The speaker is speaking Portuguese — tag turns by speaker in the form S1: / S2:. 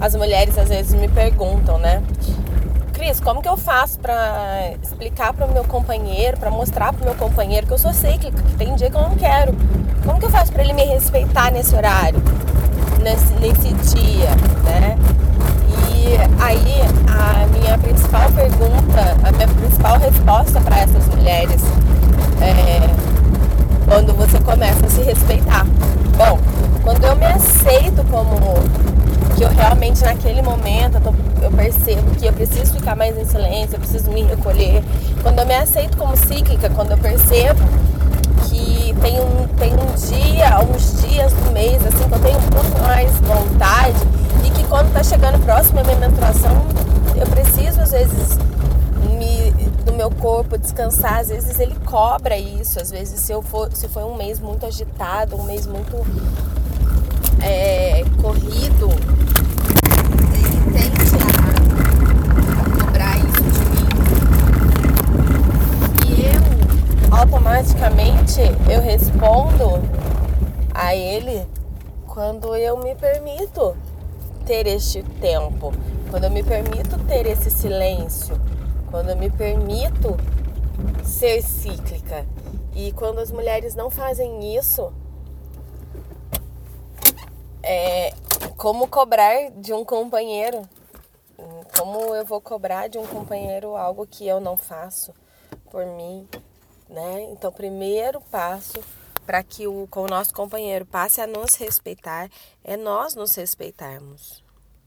S1: as mulheres às vezes me perguntam, né? Cris, como que eu faço para explicar para o meu companheiro, para mostrar para o meu companheiro que eu sou cíclica, que tem dia que eu não quero? Como que eu faço para ele me respeitar nesse horário, nesse, nesse dia, né? E aí a minha principal pergunta, a minha principal resposta para essas mulheres é quando você começa a se respeitar. Bom, quando eu me aceito como que eu realmente naquele momento eu, tô, eu, percebo que eu preciso ficar mais em silêncio, eu preciso me recolher. Quando eu me aceito como cíclica, quando eu percebo que tem um, tem um dia, uns dias do mês, assim, que eu tenho um pouco mais vontade e que quando tá chegando próximo a minha menstruação, eu preciso às vezes me, do meu corpo descansar, às vezes ele cobra isso, às vezes se eu for, se foi um mês muito agitado, um mês muito é, corrido, ele tende a cobrar isso de mim. E eu, automaticamente, eu respondo a ele quando eu me permito ter este tempo, quando eu me permito ter esse silêncio, quando eu me permito ser cíclica. E quando as mulheres não fazem isso, é, como cobrar de um companheiro? Como eu vou cobrar de um companheiro algo que eu não faço por mim, né? Então, primeiro passo para que o, o nosso companheiro passe a nos respeitar é nós nos respeitarmos.